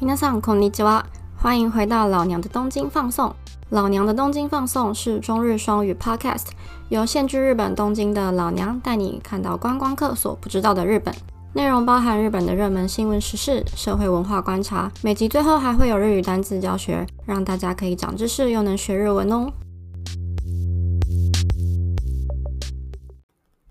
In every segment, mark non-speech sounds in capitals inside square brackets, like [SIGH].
皆さんこんにちは，欢迎回到老娘的东京放送。老娘的东京放送是中日双语 Podcast，由现居日本东京的老娘带你看到观光客所不知道的日本。内容包含日本的热门新闻时事、社会文化观察，每集最后还会有日语单词教学，让大家可以长知识又能学日文哦。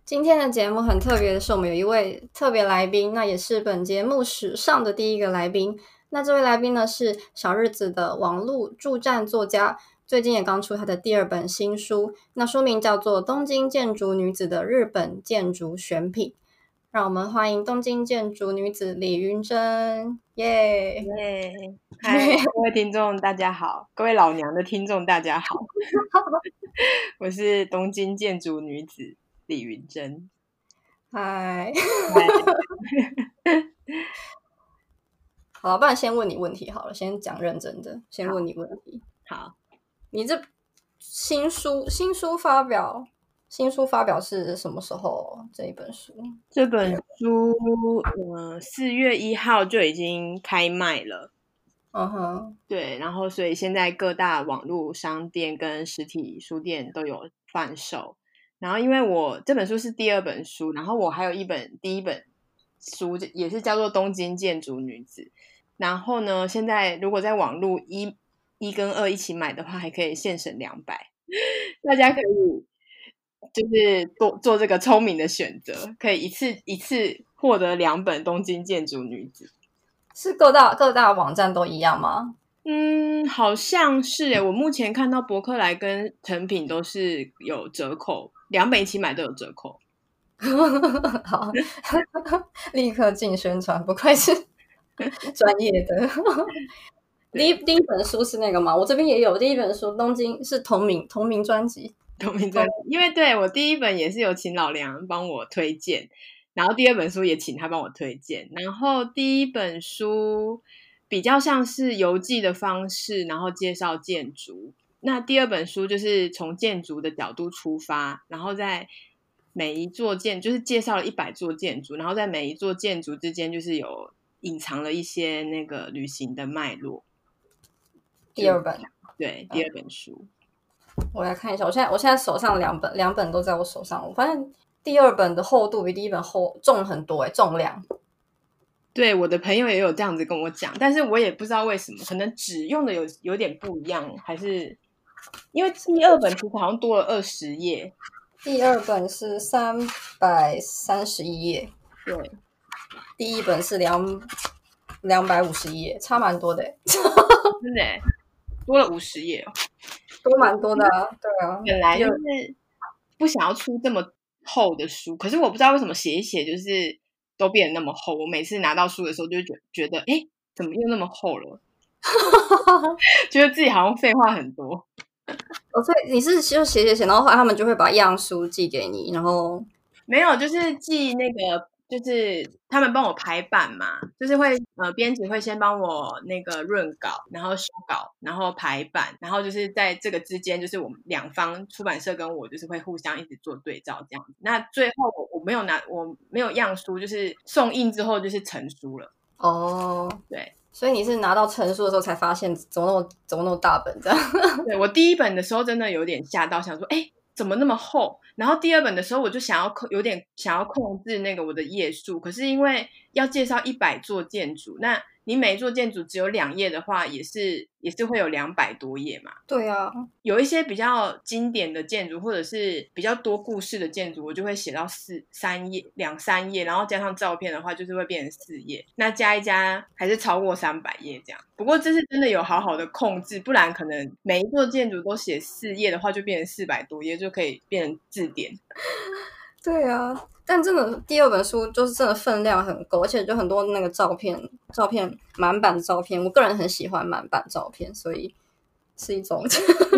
今天的节目很特别的是，我们有一位特别来宾，那也是本节目史上的第一个来宾。 那这位来宾呢是小日子的网络助战作家，最近也刚出他的第二本新书，那书名叫做《东京建筑女子的日本建筑选品》。让我们欢迎东京建筑女子李云珍，耶耶！嗨，各位听众大家好，各位老娘的听众大家好，[LAUGHS] 我是东京建筑女子李云珍，嗨。[LAUGHS] 好了，不然先问你问题好了，先讲认真的，先问你问题。好，你这新书新书发表，新书发表是什么时候？这一本书？这本书，嗯，四月一号就已经开卖了。嗯哼，对，然后所以现在各大网络商店跟实体书店都有贩售。然后因为我这本书是第二本书，然后我还有一本第一本书也是叫做《东京建筑女子》。然后呢？现在如果在网络一一跟二一起买的话，还可以现省两百。大家可以就是做做这个聪明的选择，可以一次一次获得两本《东京建筑女子》。是各大各大网站都一样吗？嗯，好像是诶。我目前看到博客来跟成品都是有折扣，两本一起买都有折扣。[LAUGHS] 好，立刻进宣传，不愧是。[LAUGHS] 专业的，第一第一本书是那个吗？我这边也有第一本书，《东京》是同名同名专辑，同名专辑。因为对我第一本也是有请老梁帮我推荐，然后第二本书也请他帮我推荐。然后第一本书比较像是游记的方式，然后介绍建筑。那第二本书就是从建筑的角度出发，然后在每一座建就是介绍了一百座建筑，然后在每一座建筑之间就是有。隐藏了一些那个旅行的脉络。第二本，对，第二本书，我来看一下。我现在我现在手上两本，两本都在我手上。我发现第二本的厚度比第一本厚重很多，哎，重量。对，我的朋友也有这样子跟我讲，但是我也不知道为什么，可能纸用的有有点不一样，还是因为第二本其实好像多了二十页。第二本是三百三十一页，对。第一本是两两百五十页，差蛮多的，[LAUGHS] 真的多了五十页哦，多蛮多的，对啊。本来就是不想要出这么厚的书，可是我不知道为什么写一写就是都变得那么厚。我每次拿到书的时候就觉觉得，哎，怎么又那么厚了？[LAUGHS] 觉得自己好像废话很多。哦，所以你是就写写写，然后后来他们就会把样书寄给你，然后没有，就是寄那个。就是他们帮我排版嘛，就是会呃，编辑会先帮我那个润稿，然后修稿，然后排版，然后就是在这个之间，就是我们两方出版社跟我就是会互相一直做对照这样子。那最后我我没有拿，我没有样书，就是送印之后就是成书了。哦，对，所以你是拿到成书的时候才发现怎么那么怎么那么大本这样？[LAUGHS] 对我第一本的时候真的有点吓到，想说哎。怎么那么厚？然后第二本的时候，我就想要控，有点想要控制那个我的页数。可是因为要介绍一百座建筑，那你每一座建筑只有两页的话，也是也是会有两百多页嘛。对啊，有一些比较经典的建筑，或者是比较多故事的建筑，我就会写到四三页两三页，然后加上照片的话，就是会变成四页。那加一加还是超过三百页这样。不过这是真的有好好的控制，不然可能每一座建筑都写四页的话，就变成四百多页，就可以变成字典。[LAUGHS] 对啊。但真的，第二本书就是真的分量很够，而且就很多那个照片，照片满版的照片，我个人很喜欢满版照片，所以是一种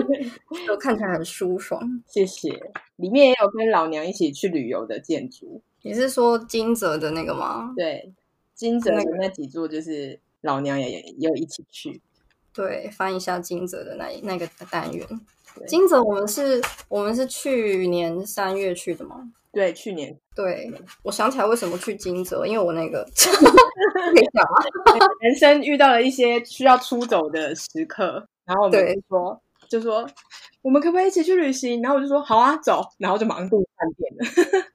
[LAUGHS] 就看起来很舒爽。谢谢，里面也有跟老娘一起去旅游的建筑。你是说金泽的那个吗？对，金泽的那几座就是老娘也也有一起去。对，翻一下金泽的那那个单元。金泽我们是我们是去年三月去的吗？对，去年对，[LAUGHS] 我想起来为什么去金泽，因为我那个可以讲吗？人生遇到了一些需要出走的时刻，然后我们对就说就说我们可不可以一起去旅行？然后我就说好啊，走，然后就马上订饭店了。[LAUGHS]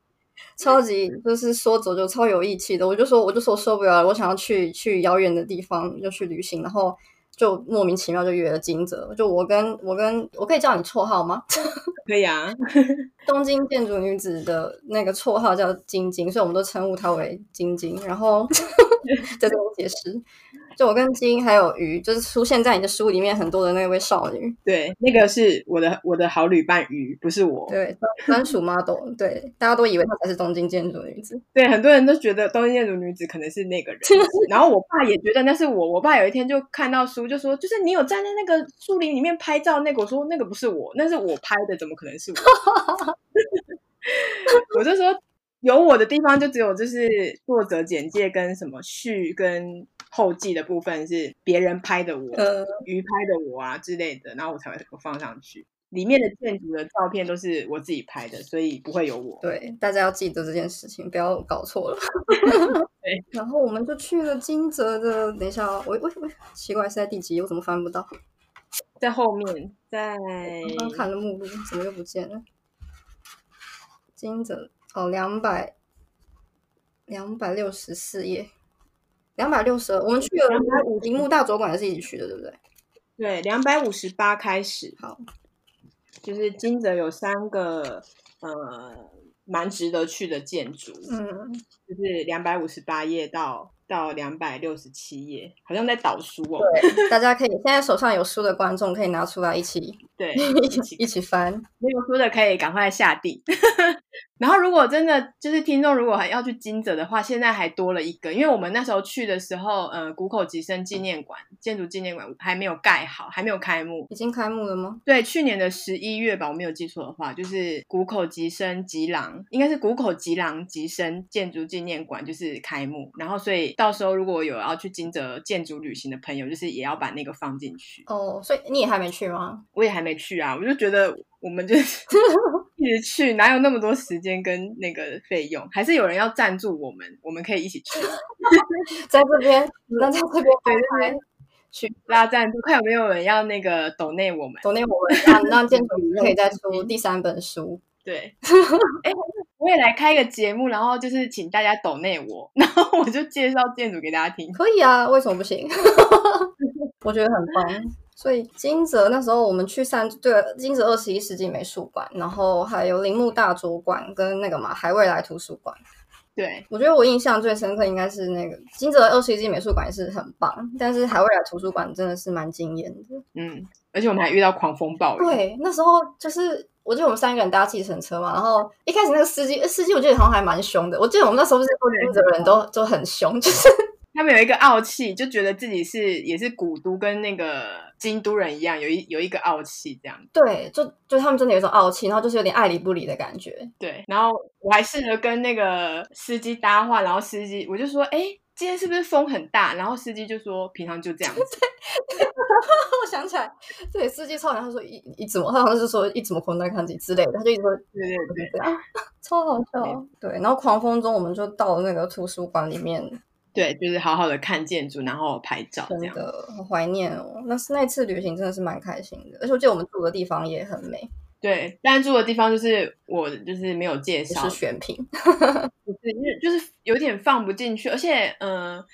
超级就是说走就超有义气的，我就说我就说受不了了，我想要去去遥远的地方就去旅行，然后就莫名其妙就约了金泽，就我跟我跟我可以叫你绰号吗？[LAUGHS] 可以啊，东京建筑女子的那个绰号叫晶晶，所以我们都称呼她为晶晶。然后 [LAUGHS] 在这么解释，就我跟金还有鱼，就是出现在你的书里面很多的那位少女，对，那个是我的我的好旅伴鱼，不是我。对，专属 model，对，大家都以为她才是东京建筑女子。对，很多人都觉得东京建筑女子可能是那个人，然后我爸也觉得那是我。我爸有一天就看到书，就说：“就是你有站在那个树林里面拍照那个。”我说：“那个不是我，那是我拍的，怎么可能是我？” [LAUGHS] 我就说有我的地方就只有就是作者简介跟什么序跟后记的部分是别人拍的我，呃，鱼拍的我啊之类的，然后我才会放上去。里面的建筑的照片都是我自己拍的，所以不会有我。对，大家要记得这件事情，不要搞错了。[LAUGHS] 对，然后我们就去了金泽的，等一下哦，我我我奇怪是在第几？我怎么翻不到？在后面，在刚刚看了目录，怎么又不见了？金泽哦，两百两百六十四页，两百六十二。我们去了两百五铃木大佐馆也是一起去的，对不对？对两百五十八开始，好，就是金泽有三个呃蛮值得去的建筑，嗯，就是两百五十八页到到两百六十七页，好像在导书哦。对，大家可以现在手上有书的观众可以拿出来一起对，一起 [LAUGHS] 一起翻。没有书的可以赶快下地。然后，如果真的就是听众如果还要去金泽的话，现在还多了一个，因为我们那时候去的时候，呃，谷口吉生纪念馆建筑纪念馆还没有盖好，还没有开幕。已经开幕了吗？对，去年的十一月吧，我没有记错的话，就是谷口吉生吉郎，应该是谷口吉郎吉生建筑纪念馆就是开幕，然后所以到时候如果有要去金泽建筑旅行的朋友，就是也要把那个放进去。哦，所以你也还没去吗？我也还没去啊，我就觉得我们就是 [LAUGHS] 一直去，哪有那么多时间跟那个费用？还是有人要赞助我们，我们可以一起去 [LAUGHS] 在这边，那在这边拍拍去拉赞助，看有没有人要那个抖内我们。抖内我们让让建筑 [LAUGHS] 可以再出第三本书。对，[LAUGHS] 哎，我也来开个节目，然后就是请大家抖内我，然后我就介绍建筑给大家听。可以啊，为什么不行？我觉得很棒。所以金泽那时候我们去三对金泽二十一世纪美术馆，然后还有铃木大佐馆跟那个嘛海未来图书馆。对，我觉得我印象最深刻应该是那个金泽二十一世纪美术馆也是很棒，但是海未来图书馆真的是蛮惊艳的。嗯，而且我们还遇到狂风暴雨。对，那时候就是我记得我们三个人搭计程车嘛，然后一开始那个司机司机我记得好像还蛮凶的，我记得我们那时候是说金泽人都都很凶，就是他们有一个傲气，就觉得自己是也是古都，跟那个京都人一样，有一有一个傲气这样。对，就就他们真的有一种傲气，然后就是有点爱理不理的感觉。对，然后我还试着跟那个司机搭话，然后司机我就说：“哎，今天是不是风很大？”然后司机就说：“平常就这样子。[LAUGHS] 我想起来，对，司机超人他说一一直么，他好像是说一怎么空在看自己之类的，他就一直说”对对对这样，[LAUGHS] 超好笑。对，然后狂风中我们就到了那个图书馆里面，对，就是好好的看建筑，然后拍照这样。真的好怀念哦。那是那次旅行真的是蛮开心的，而且我记得我们住的地方也很美，对，但住的地方就是我就是没有介也绍 [LAUGHS] 是，选品。就是就是有点放不进去，而且嗯、呃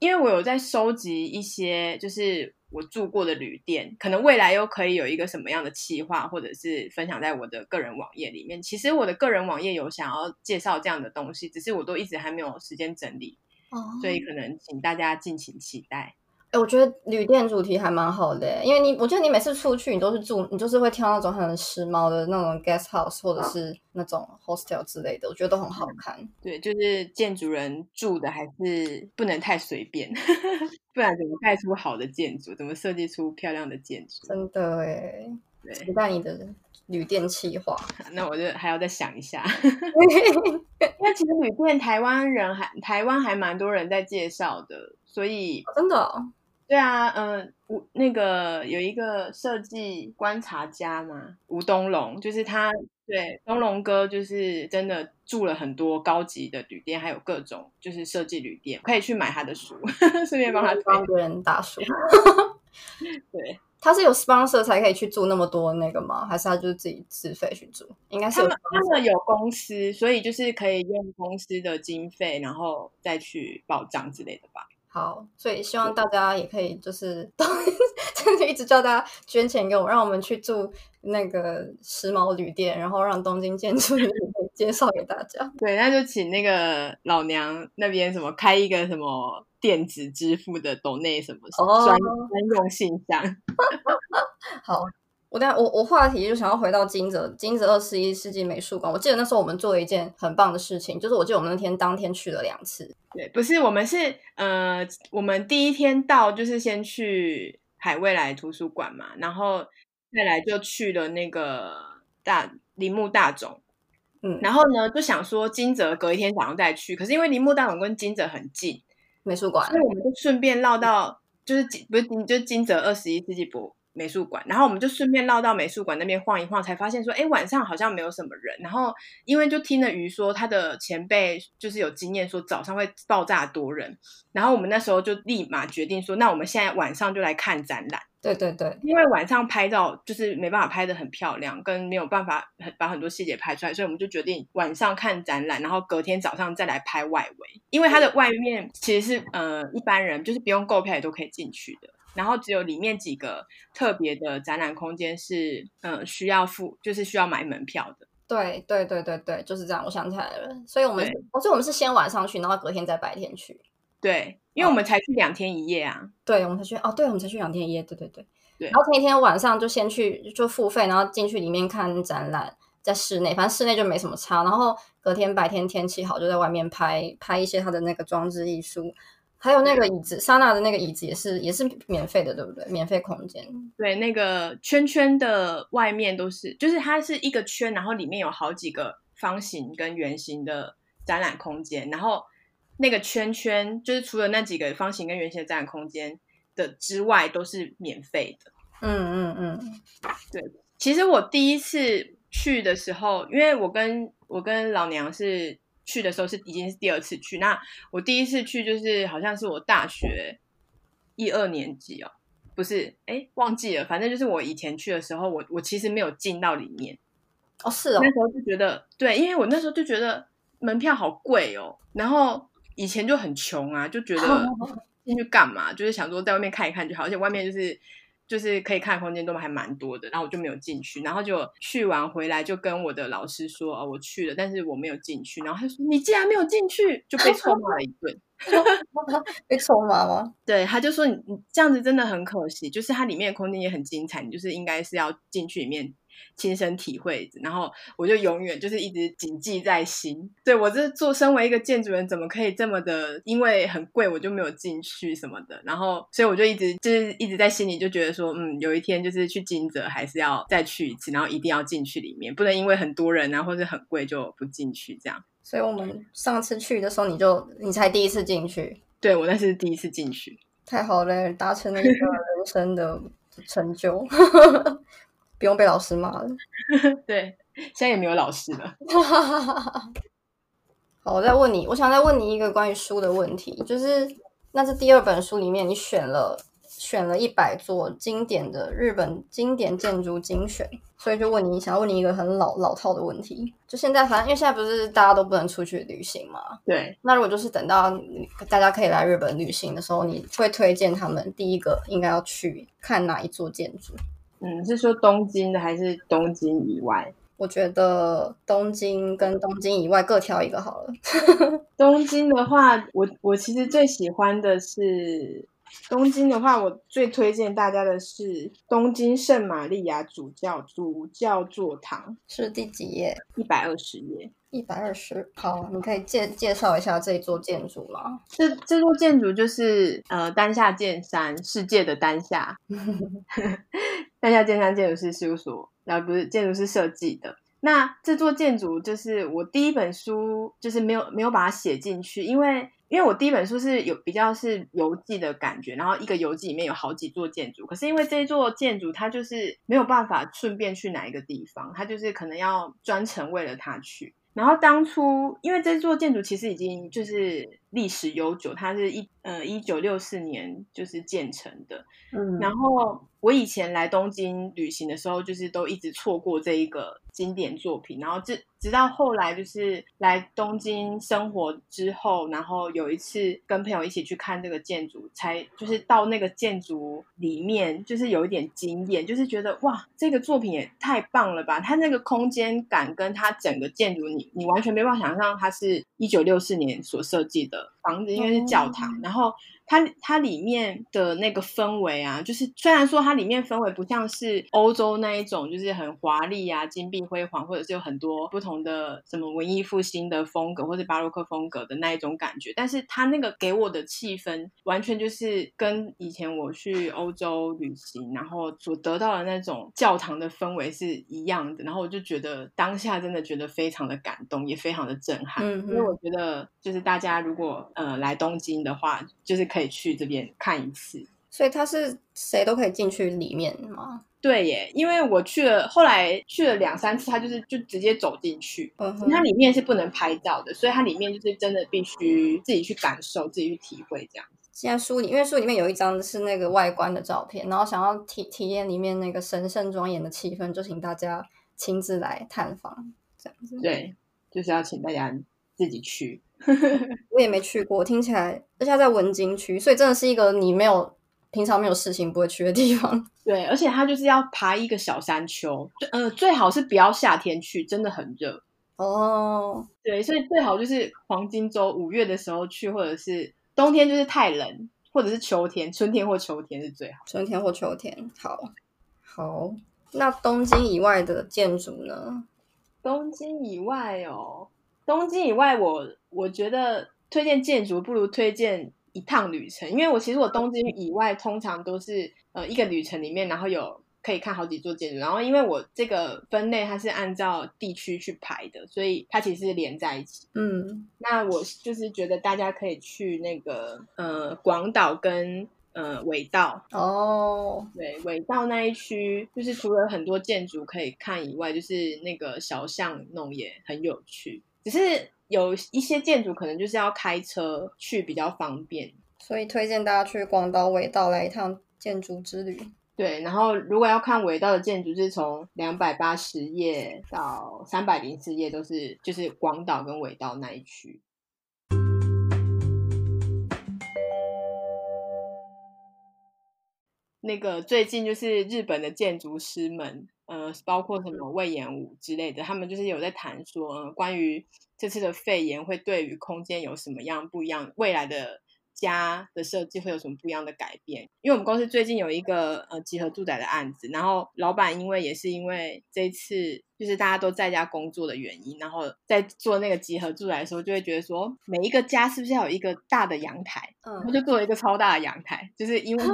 因为我有在收集一些就是我住过的旅店，可能未来又可以有一个什么样的企划，或者是分享在我的个人网页里面。其实我的个人网页有想要介绍这样的东西，只是我都一直还没有时间整理，哦所以可能请大家敬请期待。哎、我觉得旅店主题还蛮好的耶，因为你，我觉得你每次出去，你都是住，你就是会挑那种很时髦的那种 guest house 或者是那种 hostel 之类的，我觉得都很好看。对，就是建筑人住的还是不能太随便，[LAUGHS] 不然怎么盖出好的建筑？怎么设计出漂亮的建筑？真的哎，对，期待你的旅店企划。[LAUGHS] 那我就还要再想一下，[LAUGHS] 因为其实旅店台湾人还台湾还蛮多人在介绍的，所以真的哦、对啊，嗯、吴那个有一个设计观察家嘛，吴东龙，就是他对，东龙哥就是真的住了很多高级的旅店，还有各种就是设计旅店，可以去买他的书，[LAUGHS] 顺便帮他推。帮别人打书。对，他是有 sponsor 才可以去住那么多那个吗？还是他就是自己自费去住？应该是他们他们有公司，所以就是可以用公司的经费，然后再去报账之类的吧。好，所以希望大家也可以就是 [LAUGHS] 都真的一直叫大家捐钱给我，让我们去住那个时髦旅店，然后让东京建筑旅店介绍给大家。对，那就请那个老娘那边什么开一个什么电子支付的抖内什么哦专专用信箱。[LAUGHS] 好，我等下我我话题就想要回到金泽金泽二十一世纪美术馆。我记得那时候我们做了一件很棒的事情，就是我记得我们那天当天去了两次。对，不是我们是呃，我们第一天到就是先去海未来图书馆嘛，然后再来就去了那个大铃木大冢。嗯，然后呢，就想说金泽隔一天早上再去，可是因为铃木大冢跟金泽很近，美术馆所以我们就顺便绕到就是金不是金就是金泽二十一世纪博美术馆，然后我们就顺便绕到美术馆那边晃一晃，才发现说，哎，晚上好像没有什么人。然后因为就听了鱼说他的前辈就是有经验，说早上会爆炸多人，然后我们那时候就立马决定说，那我们现在晚上就来看展览。对对对，因为晚上拍照就是没办法拍的很漂亮，跟没有办法很把很多细节拍出来，所以我们就决定晚上看展览，然后隔天早上再来拍外围。因为它的外面其实是呃一般人就是不用购票也都可以进去的，然后只有里面几个特别的展览空间是呃需要付，就是需要买门票的。对对对对对，就是这样。我想起来了，所以我们所以我们是先晚上去，然后隔天再白天去。对，因为我们才去两天一夜啊。对，我们才去哦，对，我们才去两天一夜，对对对。对然后前一天晚上就先去就付费，然后进去里面看展览，在室内，反正室内就没什么差。然后隔天白天天气好，就在外面拍拍一些它的那个装置艺术，还有那个椅子，莎娜的那个椅子也是也是免费的，对不对？免费空间。对，那个圈圈的外面都是，就是它是一个圈，然后里面有好几个方形跟圆形的展览空间，然后那个圈圈就是除了那几个方形跟圆形的展览空间的之外，都是免费的。嗯嗯嗯，对其实我第一次去的时候，因为我跟我跟老娘是去的时候是已经是第二次去，那我第一次去就是好像是我大学一二年级哦，不是，哎，忘记了，反正就是我以前去的时候，我我其实没有进到里面，哦是哦那，时候就觉得对，因为我那时候就觉得门票好贵哦，然后以前就很穷啊，就觉得 [LAUGHS] 进去干嘛？就是想说在外面看一看就好，而且外面就是就是可以看的空间都还蛮多的，然后我就没有进去，然后就去完回来就跟我的老师说哦，我去了，但是我没有进去，然后他说你竟然没有进去，就被臭骂了一顿。[LAUGHS] 被臭骂吗？对，他就说你你这样子真的很可惜，就是它里面的空间也很精彩，你就是应该是要进去里面亲身体会。然后我就永远就是一直谨记在心。对我这做身为一个建筑人，怎么可以这么的？因为很贵，我就没有进去什么的。然后所以我就一直就是一直在心里就觉得说，嗯，有一天就是去金泽还是要再去一次，然后一定要进去里面，不能因为很多人啊或者很贵就不进去这样。所以我们上次去的时候，你就你才第一次进去，对我那是第一次进去。太好了，达成了一个人生的成就，不用被老师骂了。[LAUGHS] 对，现在也没有老师了。[LAUGHS] 好，我再问你，我想再问你一个关于书的问题，就是那这第二本书里面，你选了选了一百座经典的日本经典建筑精选，所以就问你，想要问你一个很老老套的问题，就现在反正因为现在不是大家都不能出去旅行嘛，对，那如果就是等到大家可以来日本旅行的时候，你会推荐他们第一个应该要去看哪一座建筑？嗯，是说东京的还是东京以外？我觉得东京跟东京以外各挑一个好了。[LAUGHS] 东京的话，我我其实最喜欢的是东京的话，我最推荐大家的是东京圣玛利亚主教主教座堂，是第几页？一百二十页。一百二十。好，你可以介介绍一下这座建筑吗？这这座建筑就是呃丹下健山世界的丹下，[LAUGHS] 那家健山建筑师事务所，然后不是建筑师设计的。那这座建筑就是我第一本书，就是没有没有把它写进去，因为因为我第一本书是有比较是游记的感觉，然后一个游记里面有好几座建筑，可是因为这一座建筑它就是没有办法顺便去哪一个地方，它就是可能要专程为了它去。然后当初因为这座建筑其实已经就是历史悠久，它是一呃一九六四年就是建成的，嗯，然后我以前来东京旅行的时候，就是都一直错过这一个经典作品，然后直直到后来就是来东京生活之后，然后有一次跟朋友一起去看这个建筑，才就是到那个建筑里面，就是有一点惊艳，就是觉得哇，这个作品也太棒了吧！它那个空间感跟它整个建筑，你你完全没办法想象它是一九六四年所设计的 up 房子，因为是教堂，然后。它它里面的那个氛围啊，就是虽然说它里面氛围不像是欧洲那一种，就是很华丽啊、金碧辉煌，或者是有很多不同的什么文艺复兴的风格或者巴洛克风格的那一种感觉，但是它那个给我的气氛，完全就是跟以前我去欧洲旅行，然后所得到的那种教堂的氛围是一样的，然后我就觉得当下真的觉得非常的感动，也非常的震撼。嗯因为我觉得就是大家如果呃来东京的话，就是可以。去这边看一次，所以它是谁都可以进去里面吗？对耶，因为我去了，后来去了两三次，它就是就直接走进去，嗯它里面是不能拍照的，所以它里面就是真的必须自己去感受、自己去体会这样。现在书里，因为书里面有一张是那个外观的照片，然后想要体体验里面那个神圣庄严的气氛，就请大家亲自来探访这样子。对，就是要请大家自己去。[LAUGHS] 我也没去过，听起来，而且在文京区，所以真的是一个你没有平常没有事情不会去的地方。[LAUGHS] 对，而且它就是要爬一个小山丘，呃，最好是不要夏天去，真的很热。哦，对，所以最好就是黄金周五月的时候去，或者是冬天就是太冷，或者是秋天、春天或秋天是最好。春天或秋天，好，好。那东京以外的建筑呢？东京以外哦。东京以外，我我觉得推荐建筑不如推荐一趟旅程，因为我其实我东京以外通常都是呃一个旅程里面，然后有可以看好几座建筑，然后因为我这个分类它是按照地区去排的，所以它其实是连在一起。嗯，那我就是觉得大家可以去那个呃广岛跟呃尾道。哦，对尾道那一区，就是除了很多建筑可以看以外，就是那个小巷弄也很有趣。只是有一些建筑可能就是要开车去比较方便，所以推荐大家去广岛尾道来一趟建筑之旅。对，然后如果要看尾道的建筑，是从两百八十页到三百零四页，都是就是广岛跟尾道那一区。那个最近就是日本的建筑师们，呃，包括什么魏延武之类的，他们就是有在谈说，呃，关于这次的肺炎会对于空间有什么样不一样，未来的家的设计会有什么不一样的改变？因为我们公司最近有一个呃集合住宅的案子，然后老板因为也是因为这次就是大家都在家工作的原因，然后在做那个集合住宅的时候，就会觉得说，每一个家是不是要有一个大的阳台？嗯，他就做了一个超大的阳台，就是因为。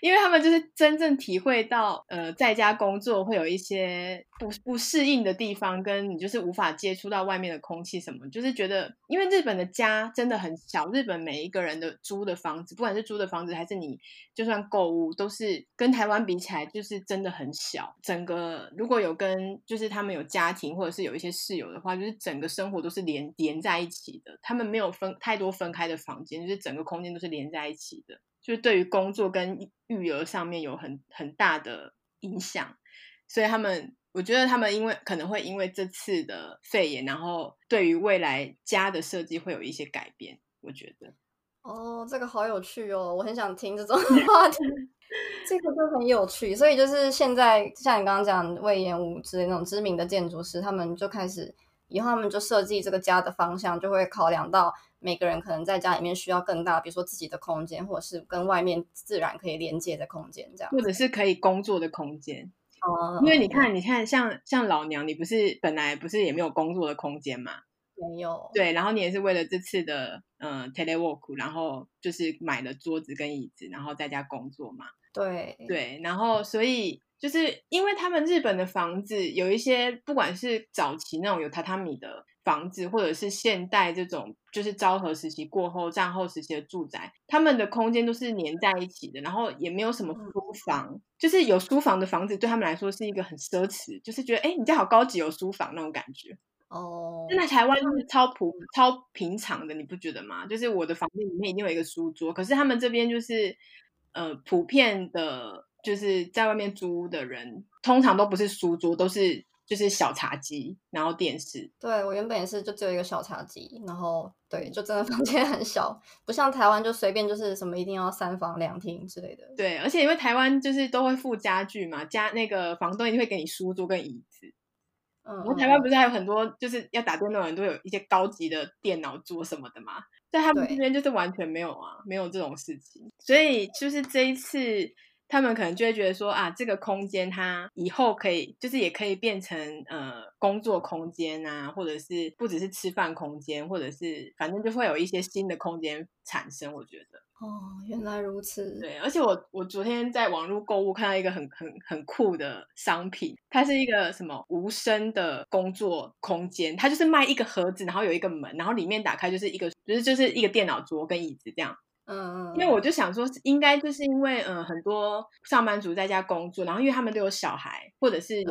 因为他们就是真正体会到，呃，在家工作会有一些不不适应的地方，跟你就是无法接触到外面的空气什么，就是觉得，因为日本的家真的很小，日本每一个人的租的房子，不管是租的房子还是你就算购物，都是跟台湾比起来，就是真的很小。整个如果有跟就是他们有家庭或者是有一些室友的话，就是整个生活都是连连在一起的，他们没有分太多分开的房间，就是整个空间都是连在一起的。就是对于工作跟育儿上面有很很大的影响，所以他们，我觉得他们因为可能会因为这次的肺炎，然后对于未来家的设计会有一些改变。我觉得，哦，这个好有趣哦，我很想听这种话题，[LAUGHS] 这个就很有趣。所以就是现在，像你刚刚讲魏延武之类那种知名的建筑师，他们就开始以后他们就设计这个家的方向，就会考量到。每个人可能在家里面需要更大，比如说自己的空间，或者是跟外面自然可以连接的空间，这样，或者是可以工作的空间。哦，因为你看，你看，像像老娘，你不是本来不是也没有工作的空间嘛？没有。对，然后你也是为了这次的嗯 telework，然后就是买了桌子跟椅子，然后在家工作嘛。对对，然后所以就是因为他们日本的房子有一些，不管是早期那种有榻榻米的。房子，或者是现代这种就是昭和时期过后、战后时期的住宅，他们的空间都是连在一起的，然后也没有什么书房，就是有书房的房子对他们来说是一个很奢侈，就是觉得哎，你家好高级，有书房那种感觉。哦，那台湾就是超普超平常的，你不觉得吗？就是我的房间里面一定有一个书桌，可是他们这边就是呃普遍的，就是在外面租的人，通常都不是书桌，都是就是小茶几，然后电视。对我原本也是，就只有一个小茶几，然后对，就真的 [LAUGHS] 房间很小，不像台湾就随便就是什么一定要三房两厅之类的。对，而且因为台湾就是都会附家具嘛，家那个房东一定会给你书桌跟椅子。嗯然后台湾不是还有很多就是要打电脑的人都有一些高级的电脑桌什么的嘛，在他们这边就是完全没有啊，没有这种事情。所以就是这一次，他们可能就会觉得说啊，这个空间它以后可以就是也可以变成呃工作空间啊，或者是不只是吃饭空间，或者是反正就会有一些新的空间产生。我觉得。哦，原来如此。对，而且我我昨天在网络购物看到一个很很很酷的商品，它是一个什么无声的工作空间，它就是卖一个盒子，然后有一个门，然后里面打开就是一个就是就是一个电脑桌跟椅子这样。嗯嗯。因为我就想说，应该就是因为嗯很多上班族在家工作，然后因为他们都有小孩，或者是。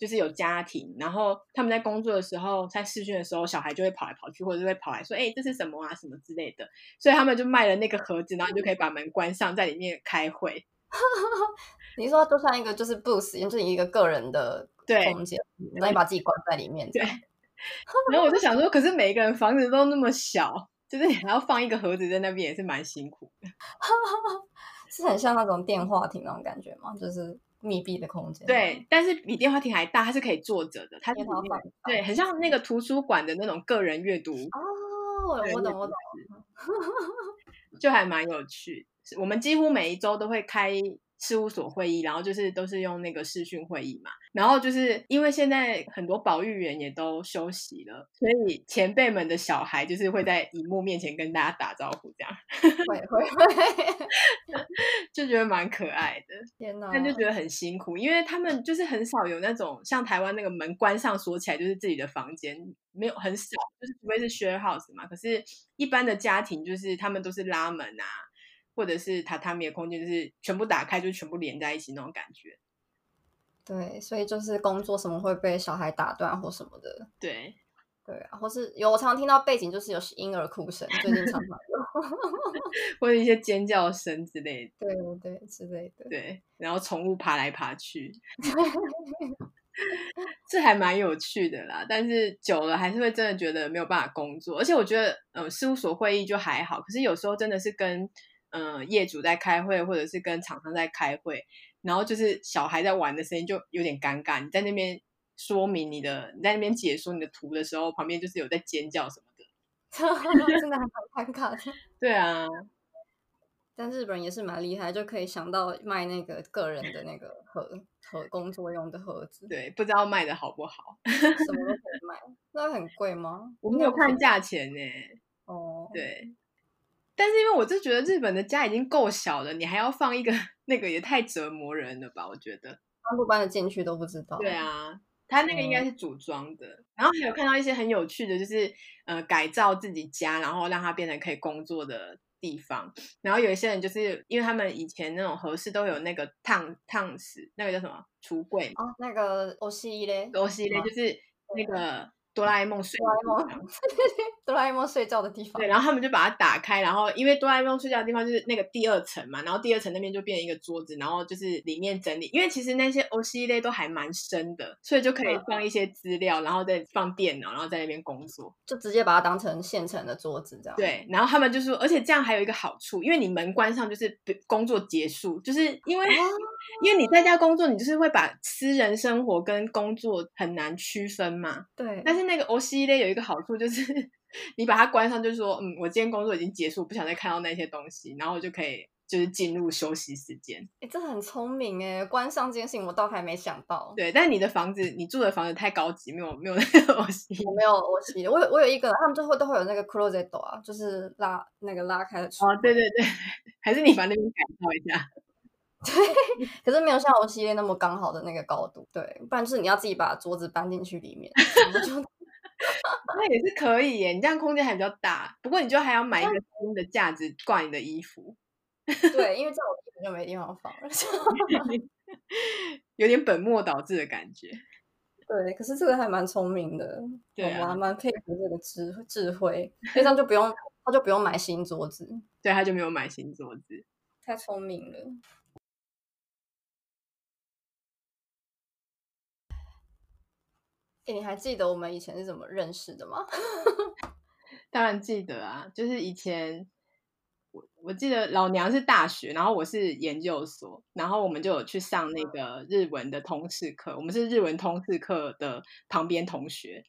就是有家庭，然后他们在工作的时候，在试训的时候，小孩就会跑来跑去，或者是会跑来说：“哎，这是什么啊？什么之类的。”所以他们就卖了那个盒子，然后你就可以把门关上，在里面开会。[LAUGHS] 你说就像一个就是 booth，就是一个个人的空间，然后你把自己关在里面。对。[LAUGHS] 然后我就想说，可是每一个人房子都那么小，就是你还要放一个盒子在那边，也是蛮辛苦的。[LAUGHS] 是很像那种电话亭那种感觉吗？就是。密闭的空间，对，但是比电话亭还大，它是可以坐着的，它是对，很像那个图书馆的那种个人阅读哦，我懂我懂，[LAUGHS] 就还蛮有趣。我们几乎每一周都会开。事务所会议，然后就是都是用那个视讯会议嘛，然后就是因为现在很多保育员也都休息了，所以前辈们的小孩就是会在荧幕面前跟大家打招呼，这样会会 [LAUGHS] 会，[LAUGHS] 就觉得蛮可爱的。天哪！但就觉得很辛苦，因为他们就是很少有那种像台湾那个门关上锁起来就是自己的房间，没有很少，就是除非是 share house 嘛。可是，一般的家庭就是他们都是拉门啊。或者是榻榻米的空间，就是全部打开，就全部连在一起那种感觉。对，所以就是工作什么会被小孩打断或什么的。对，对啊，或是有我常常听到背景就是有婴儿哭声，最近常常有，[LAUGHS] 或者一些尖叫声之类的。对对对，之类的。对，然后宠物爬来爬去，[LAUGHS] 这还蛮有趣的啦。但是久了还是会真的觉得没有办法工作，而且我觉得，嗯，事务所会议就还好，可是有时候真的是跟。嗯，业主在开会，或者是跟厂商在开会，然后就是小孩在玩的声音就有点尴尬。你在那边说明你的，你在那边解说你的图的时候，旁边就是有在尖叫什么的，[LAUGHS] 真的很尴尬。[LAUGHS] 对啊，但日本人也是蛮厉害，就可以想到卖那个个人的那个盒盒工作用的盒子。对，不知道卖的好不好？什么都可以卖，那很贵吗？我没有看价钱呢。哦，对。但是因为我就觉得日本的家已经够小了，你还要放一个那个也太折磨人了吧？我觉得搬不搬得进去都不知道。对啊，他那个应该是组装的。然后还有看到一些很有趣的，就是呃改造自己家，然后让它变成可以工作的地方。然后有一些人就是因为他们以前那种合适都有那个烫烫死那个叫什么橱柜哦，那个欧西嘞，欧西嘞就是那个。哆啦 A 梦睡，哆啦 A 梦 [LAUGHS] 睡觉的地方。对，然后他们就把它打开，然后因为哆啦 A 梦睡觉的地方就是那个第二层嘛，然后第二层那边就变成一个桌子，然后就是里面整理。因为其实那些 O C 类都还蛮深的，所以就可以放一些资料，然后再放电脑，然后在那边工作，就直接把它当成现成的桌子这样。对，然后他们就说，而且这样还有一个好处，因为你门关上就是工作结束，就是因为因为你在家工作，你就是会把私人生活跟工作很难区分嘛。对，但是。那个 O C 类有一个好处，就是你把它关上，就是说，嗯，我今天工作已经结束，不想再看到那些东西，然后就可以就是进入休息时间。哎，这很聪明哎，关上这件事情我倒还没想到。对，但你的房子，你住的房子太高级，没有没有那个东西我没有 O C，我有我有一个，他们最后都会有那个 closet door 啊，就是拉那个拉开的。哦，对对对，[LAUGHS] 还是你把那边改造一下。[LAUGHS] 对，可是没有像 O C 那么刚好的那个高度，对，不然就是你要自己把桌子搬进去里面。[LAUGHS] 那也是可以耶，你这样空间还比较大。不过你就还要买一个新的架子挂你的衣服。[LAUGHS] 对，因为这样我衣服就没地方放了，[LAUGHS] 有点本末倒置的感觉。对，可是这个还蛮聪明的，对啊我蛮蛮佩服这个智智慧，因为这样就不用他就不用买新桌子，对，他就没有买新桌子。太聪明了。诶你还记得我们以前是怎么认识的吗？[LAUGHS] 当然记得啊，就是以前我我记得老娘是大学，然后我是研究所，然后我们就有去上那个日文的通识课，我们是日文通识课的旁边同学，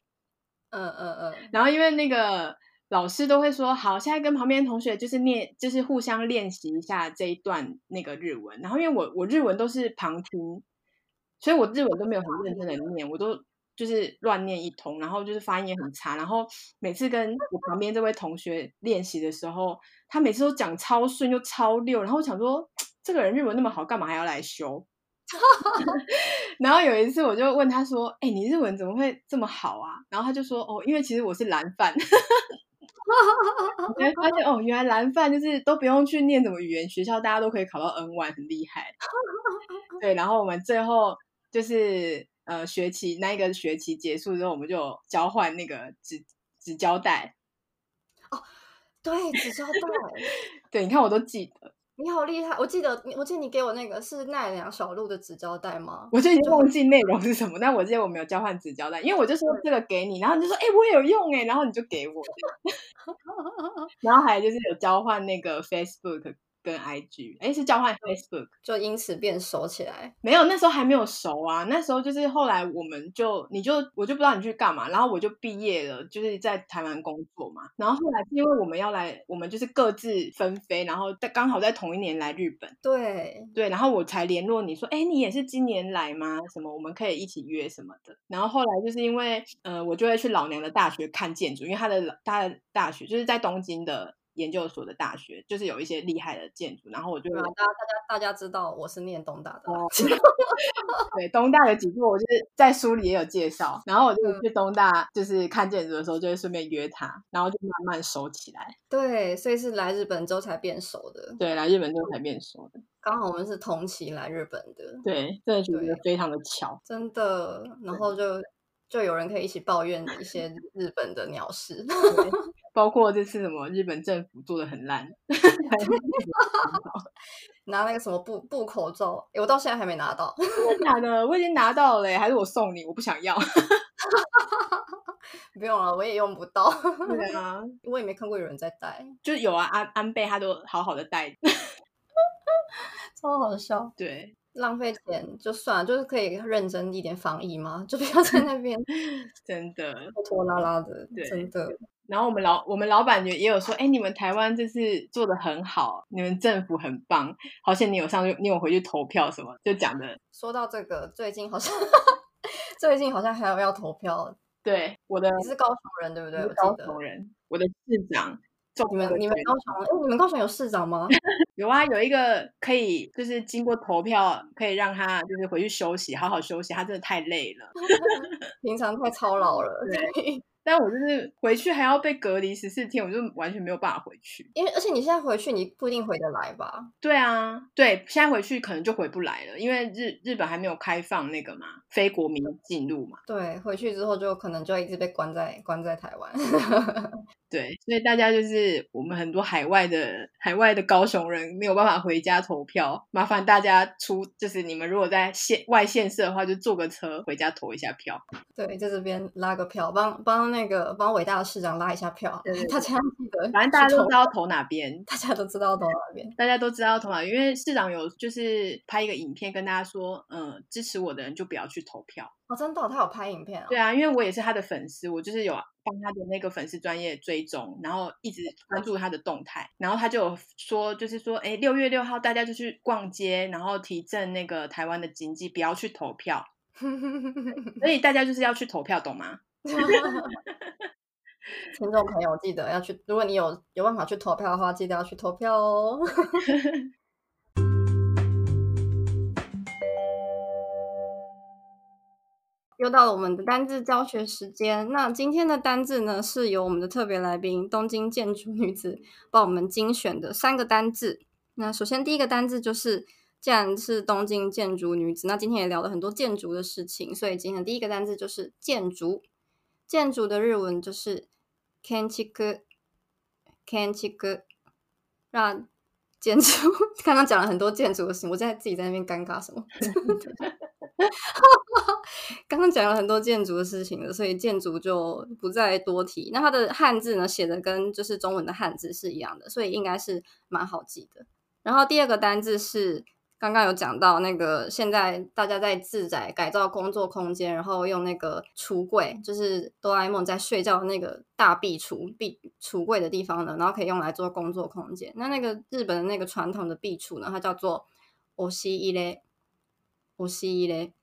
嗯嗯嗯，然后因为那个老师都会说，好，现在跟旁边同学就是念，就是互相练习一下这一段那个日文。然后因为我我日文都是旁听，所以我日文都没有很认真的念，我都就是乱念一通，然后就是发音也很差。然后每次跟我旁边这位同学练习的时候，他每次都讲超顺又超溜，然后我想说，这个人日文那么好，干嘛还要来修？[LAUGHS] 然后有一次我就问他说：“哎、你日文怎么会这么好啊？”然后他就说：“哦，因为其实我是蓝饭。”你会发现哦，原来蓝饭就是都不用去念什么语言学校，大家都可以考到 N one，很厉害。对，然后我们最后就是呃学期那一个学期结束之后，我们就交换那个纸纸胶带。对，纸胶带，[LAUGHS] 对，你看我都记得，你好厉害！我记得你，我记得你给我那个是奈良小鹿的纸胶带吗？我就已经忘记内容是什么，但我记得我们有交换纸胶带，因为我就说这个给你，然后你就说哎、我也有用哎，然后你就给我，[LAUGHS] 然后还就是有交换那个 Facebook 跟 IG，哎是交换 Facebook。就因此变熟起来。没有，那时候还没有熟啊。那时候就是后来我们就你就我就不知道你去干嘛，然后我就毕业了，就是在台湾工作嘛。然后后来是因为我们要来，我们就是各自分飞，然后在刚好在同一年来日本，对，对，然后我才联络你说，哎，你也是今年来吗？什么我们可以一起约什么的。然后后来就是因为呃，我就会去老娘的大学看建筑，因为他的老他的大学就是在东京的。研究所的大学就是有一些厉害的建筑，然后我就啊，大家大家大家知道我是念东大的 [LAUGHS] 对东大有几座，我就是在书里也有介绍。然后我就去东大，就是看建筑的时候，就会顺便约他，然后就慢慢熟起来。对，所以是来日本之后才变熟的。对，来日本之后才变熟的。刚好我们是同期来日本的，对，真的觉得非常的巧。真的。然后就就有人可以一起抱怨一些日本的鸟事。对包括这次什么日本政府做的很烂，[LAUGHS] 拿那个什么布布口罩，诶我到现在还没拿到。[LAUGHS] 真的假的？我已经拿到了耶，还是我送你？我不想要。[LAUGHS] 不用了，我也用不到，对啊，我也没看过有人在戴，就有啊，安安倍他都好好的戴。超好笑。对，浪费钱就算了，就是可以认真一点防疫嘛，就不要在那边 [LAUGHS] 真的。拖拖拉拉的，对真的。然后我们老我们老板也也有说，哎，你们台湾这次做的很好，你们政府很棒，好像你有上去，你有回去投票什么，就讲的。[LAUGHS] 说到这个，最近好像 [LAUGHS] 最近好像还有要投票，对，我的你是高雄人对不对？我我是高雄人，我的市长。中你们你们高雄，哎，你们高雄有市长吗？[LAUGHS] 有啊，有一个可以就是经过投票，可以让他就是回去休息，好好休息。他真的太累了，[LAUGHS] 平常太操劳了，对但我就是回去还要被隔离十四天，我就完全没有办法回去。因为而且你现在回去，你不一定回得来吧？对啊，对，现在回去可能就回不来了，因为日日本还没有开放那个嘛，非国民进入嘛。对，回去之后就可能就一直被关在关在台湾。对，所以大家就是我们很多海外的海外的高雄人没有办法回家投票，麻烦大家出，就是你们如果在县外县市的话，就坐个车回家投一下票。对，在这边拉个票，帮帮那个帮伟大的市长拉一下票对对，大家记得，反正大家都知道投哪边，大家都知道投哪边。大家都知道投哪边，因为市长有就是拍一个影片跟大家说，嗯、支持我的人就不要去投票。哦，真的哦、他有拍影片哦。对啊，因为我也是他的粉丝，我就是有帮他的那个粉丝专业追踪，然后一直关注他的动态，然后他就有说，就是说，哎，六月六号大家就去逛街，然后提振那个台湾的经济，不要去投票，[LAUGHS] 所以大家就是要去投票，懂吗？[LAUGHS] 听众朋友记得要去，如果你有有办法去投票的话，记得要去投票哦。[LAUGHS] 又到了我们的单字教学时间。那今天的单字呢，是由我们的特别来宾东京建筑女子帮我们精选的三个单字。那首先第一个单字就是，既然是东京建筑女子，那今天也聊了很多建筑的事情，所以今天第一个单字就是建筑。建筑的日文就是 “kanchiku”，kanchiku。让建筑 [LAUGHS] 刚刚讲了很多建筑的事情，我在自己在那边尴尬什么？[LAUGHS] [LAUGHS] 刚刚讲了很多建筑的事情了，所以建筑就不再多提。那它的汉字呢，写的跟就是中文的汉字是一样的，所以应该是蛮好记的。然后第二个单字是。刚刚有讲到那个，现在大家在自宅改造工作空间，然后用那个橱柜，就是哆啦 A 梦在睡觉的那个大壁橱、壁橱柜的地方呢，然后可以用来做工作空间。那那个日本的那个传统的壁橱呢，它叫做オ西伊レ，オ西伊レ。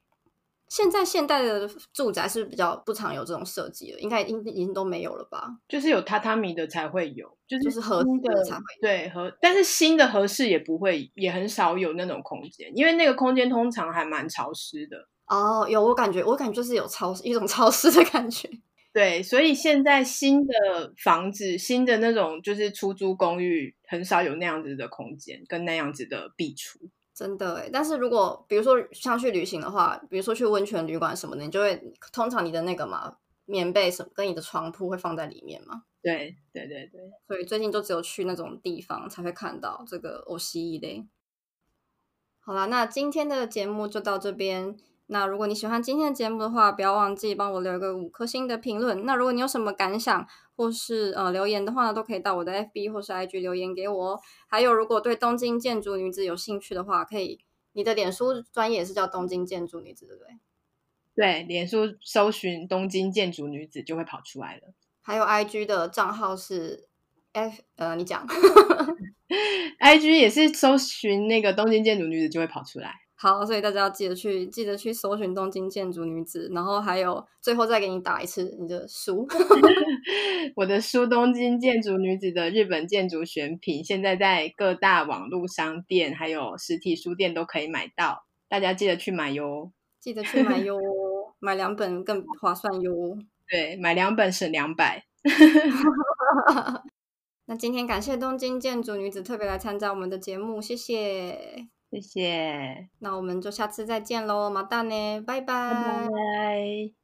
现在现代的住宅是比较不常有这种设计了？应该应已经都没有了吧？就是有榻榻米的才会有，就是就是合适的才会对合，但是新的合适也不会，也很少有那种空间，因为那个空间通常还蛮潮湿的。哦，有我感觉，我感觉就是有潮一种潮湿的感觉。[LAUGHS] 对，所以现在新的房子，新的那种就是出租公寓，很少有那样子的空间跟那样子的壁橱。真的诶，但是如果比如说像去旅行的话，比如说去温泉旅馆什么的，你就会通常你的那个嘛棉被什么跟你的床铺会放在里面嘛。对对对对，所以最近就只有去那种地方才会看到这个欧西一类。好啦，那今天的节目就到这边。那如果你喜欢今天的节目的话，不要忘记帮我留一个五颗星的评论。那如果你有什么感想或是呃留言的话呢，都可以到我的 FB 或是 IG 留言给我。哦还有，如果对东京建筑女子有兴趣的话，可以你的脸书专业是叫东京建筑女子，对不对？对，脸书搜寻东京建筑女子就会跑出来了。还有 IG 的账号是 F 呃，你讲，[LAUGHS] [LAUGHS] IG 也是搜寻那个东京建筑女子就会跑出来。好，所以大家要记得去，记得去搜寻东京建筑女子，然后还有最后再给你打一次你的书，[LAUGHS] 我的书《东京建筑女子的日本建筑选品》，现在在各大网络商店还有实体书店都可以买到，大家记得去买哟，记得去买哟，买两本更划算哟，[LAUGHS] 对，买两本省两百。[LAUGHS] 那今天感谢东京建筑女子特别来参加我们的节目，谢谢。谢谢，那我们就下次再见喽，马蛋呢，拜拜。拜拜。